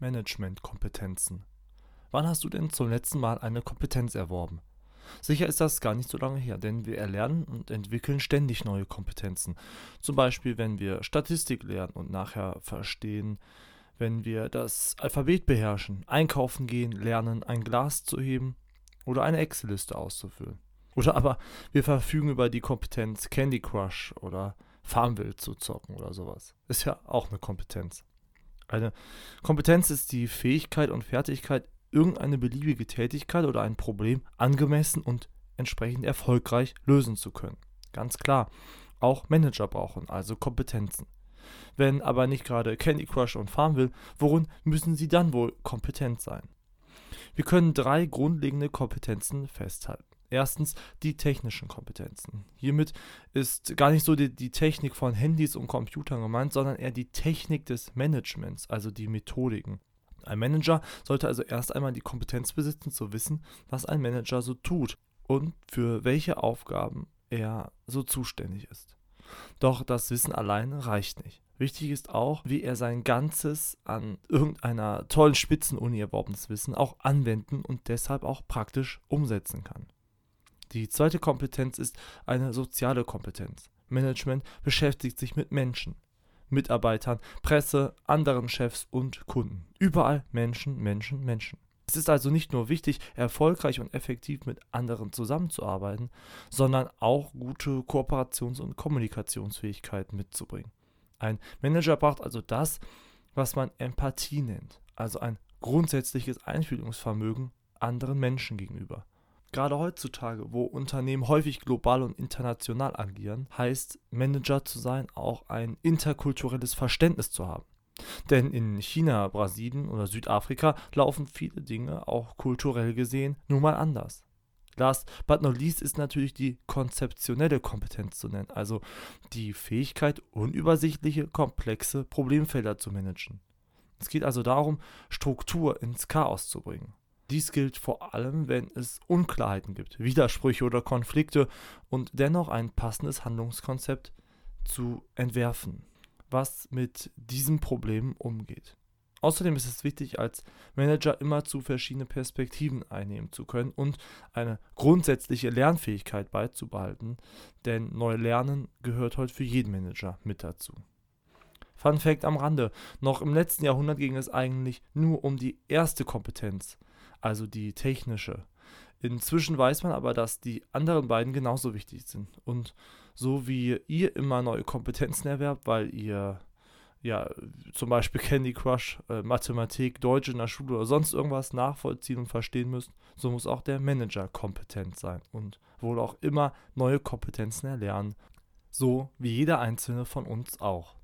Managementkompetenzen. Wann hast du denn zum letzten Mal eine Kompetenz erworben? Sicher ist das gar nicht so lange her, denn wir erlernen und entwickeln ständig neue Kompetenzen. Zum Beispiel, wenn wir Statistik lernen und nachher verstehen, wenn wir das Alphabet beherrschen, einkaufen gehen, lernen, ein Glas zu heben oder eine Excel-Liste auszufüllen. Oder aber wir verfügen über die Kompetenz Candy Crush oder Farmville zu zocken oder sowas. Ist ja auch eine Kompetenz. Eine Kompetenz ist die Fähigkeit und Fertigkeit, irgendeine beliebige Tätigkeit oder ein Problem angemessen und entsprechend erfolgreich lösen zu können. Ganz klar, auch Manager brauchen also Kompetenzen. Wenn aber nicht gerade Candy Crush und Farmville, worin müssen sie dann wohl kompetent sein? Wir können drei grundlegende Kompetenzen festhalten. Erstens die technischen Kompetenzen. Hiermit ist gar nicht so die, die, Technik von Handys und Computern gemeint, sondern eher die Technik des Managements, also die Methodiken. Ein Manager sollte also erst einmal die Kompetenz besitzen, zu wissen, was ein Manager so tut und für welche Aufgaben er so zuständig ist. Doch das Wissen allein reicht nicht. Wichtig ist auch, wie er sein ganzes an irgendeiner tollen Spitzenuni erworbenes Wissen auch anwenden und deshalb auch praktisch umsetzen kann. Die zweite Kompetenz ist eine soziale Kompetenz. Management beschäftigt sich mit Menschen, Mitarbeitern, Presse, anderen Chefs und Kunden. Überall Menschen, Menschen, Menschen. Es ist also nicht nur wichtig, erfolgreich und effektiv mit anderen zusammenzuarbeiten, sondern auch gute Kooperations- und Kommunikationsfähigkeiten mitzubringen. Ein Manager braucht also das, was man Empathie nennt, also ein grundsätzliches Einfühlungsvermögen anderen Menschen gegenüber. Gerade heutzutage, wo Unternehmen häufig global und international agieren, heißt Manager zu sein auch ein interkulturelles Verständnis zu haben. Denn in China, Brasilien oder Südafrika laufen viele Dinge auch kulturell gesehen nun mal anders. Last but not least ist natürlich die konzeptionelle Kompetenz zu nennen, also die Fähigkeit, unübersichtliche, komplexe Problemfelder zu managen. Es geht also darum, Struktur ins Chaos zu bringen. Dies gilt vor allem, wenn es Unklarheiten gibt, Widersprüche oder Konflikte und dennoch ein passendes Handlungskonzept zu entwerfen, was mit diesem Problem umgeht. Außerdem ist es wichtig, als Manager immer zu verschiedene Perspektiven einnehmen zu können und eine grundsätzliche Lernfähigkeit beizubehalten, denn neu lernen gehört heute für jeden Manager mit dazu. Fun Fact am Rande: Noch im letzten Jahrhundert ging es eigentlich nur um die erste Kompetenz, also die technische. Inzwischen weiß man aber, dass die anderen beiden genauso wichtig sind. Und so wie ihr immer neue Kompetenzen erwerbt, weil ihr ja zum Beispiel Candy Crush, äh, Mathematik, Deutsch in der Schule oder sonst irgendwas nachvollziehen und verstehen müsst, so muss auch der Manager kompetent sein und wohl auch immer neue Kompetenzen erlernen, so wie jeder einzelne von uns auch.